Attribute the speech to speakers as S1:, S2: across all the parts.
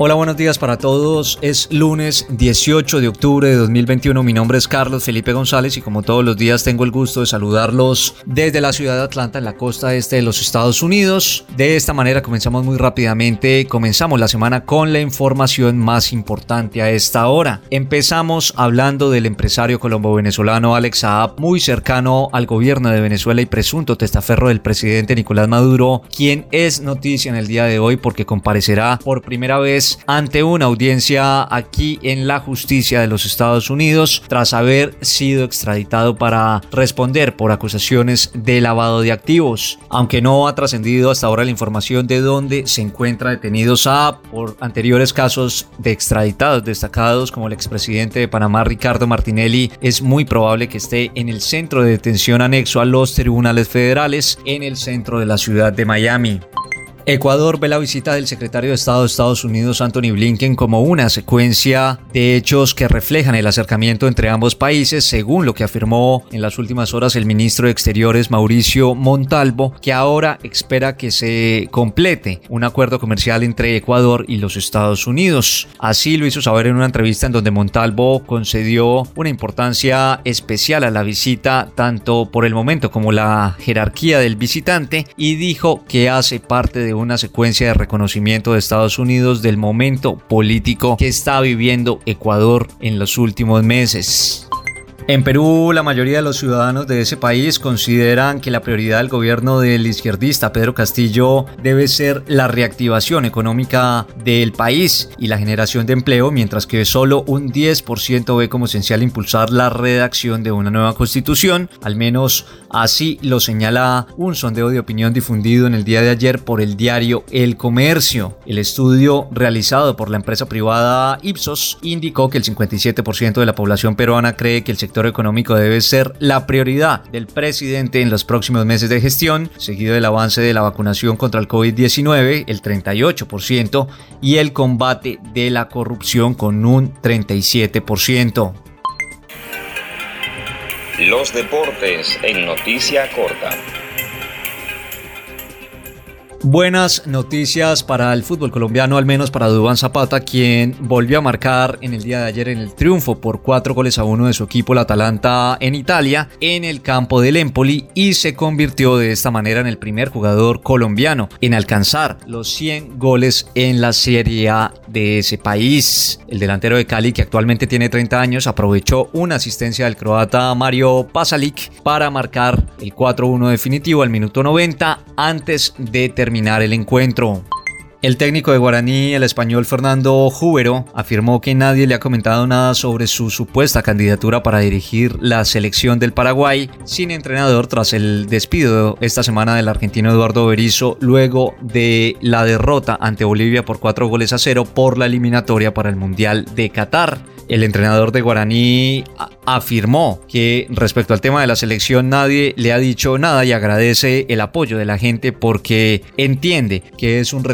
S1: Hola, buenos días para todos. Es lunes 18 de octubre de 2021. Mi nombre es Carlos Felipe González y como todos los días tengo el gusto de saludarlos desde la ciudad de Atlanta en la costa este de los Estados Unidos. De esta manera comenzamos muy rápidamente. Comenzamos la semana con la información más importante a esta hora. Empezamos hablando del empresario colombo-venezolano Alex Saab, muy cercano al gobierno de Venezuela y presunto testaferro del presidente Nicolás Maduro, quien es noticia en el día de hoy porque comparecerá por primera vez ante una audiencia aquí en la justicia de los Estados Unidos tras haber sido extraditado para responder por acusaciones de lavado de activos. Aunque no ha trascendido hasta ahora la información de dónde se encuentra detenido Saab por anteriores casos de extraditados destacados como el expresidente de Panamá Ricardo Martinelli, es muy probable que esté en el centro de detención anexo a los tribunales federales en el centro de la ciudad de Miami. Ecuador ve la visita del secretario de Estado de Estados Unidos, Anthony Blinken, como una secuencia de hechos que reflejan el acercamiento entre ambos países, según lo que afirmó en las últimas horas el ministro de Exteriores, Mauricio Montalvo, que ahora espera que se complete un acuerdo comercial entre Ecuador y los Estados Unidos. Así lo hizo saber en una entrevista en donde Montalvo concedió una importancia especial a la visita, tanto por el momento como la jerarquía del visitante, y dijo que hace parte de una secuencia de reconocimiento de Estados Unidos del momento político que está viviendo Ecuador en los últimos meses. En Perú, la mayoría de los ciudadanos de ese país consideran que la prioridad del gobierno del izquierdista Pedro Castillo debe ser la reactivación económica del país y la generación de empleo, mientras que solo un 10% ve como esencial impulsar la redacción de una nueva constitución. Al menos así lo señala un sondeo de opinión difundido en el día de ayer por el diario El Comercio. El estudio realizado por la empresa privada Ipsos indicó que el 57% de la población peruana cree que el sector económico debe ser la prioridad del presidente en los próximos meses de gestión, seguido del avance de la vacunación contra el COVID-19, el 38%, y el combate de la corrupción con un 37%.
S2: Los deportes en noticia corta.
S1: Buenas noticias para el fútbol colombiano, al menos para Dubán Zapata, quien volvió a marcar en el día de ayer en el triunfo por cuatro goles a uno de su equipo, el Atalanta, en Italia, en el campo del Empoli, y se convirtió de esta manera en el primer jugador colombiano en alcanzar los 100 goles en la Serie A de ese país. El delantero de Cali, que actualmente tiene 30 años, aprovechó una asistencia del croata Mario Pasalic para marcar el 4-1 definitivo al minuto 90 antes de terminar terminar el encuentro. El técnico de Guaraní, el español Fernando Júbero, afirmó que nadie le ha comentado nada sobre su supuesta candidatura para dirigir la selección del Paraguay sin entrenador tras el despido esta semana del argentino Eduardo Berizzo luego de la derrota ante Bolivia por cuatro goles a cero por la eliminatoria para el Mundial de Qatar. El entrenador de Guaraní afirmó que respecto al tema de la selección nadie le ha dicho nada y agradece el apoyo de la gente porque entiende que es un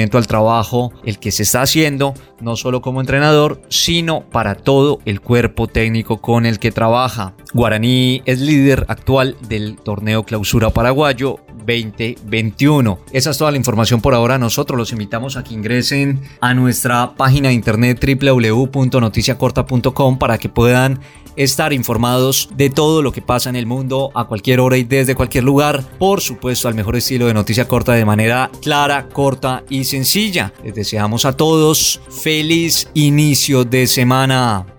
S1: al trabajo el que se está haciendo, no solo como entrenador, sino para todo el cuerpo técnico con el que trabaja. Guaraní es líder actual del torneo clausura paraguayo 2021. Esa es toda la información por ahora. Nosotros los invitamos a que ingresen a nuestra página de internet www.noticiacorta.com para que puedan estar informados de todo lo que pasa en el mundo a cualquier hora y desde cualquier lugar. Por supuesto, al mejor estilo de noticia corta de manera clara, corta y sencilla. Les deseamos a todos feliz inicio de semana.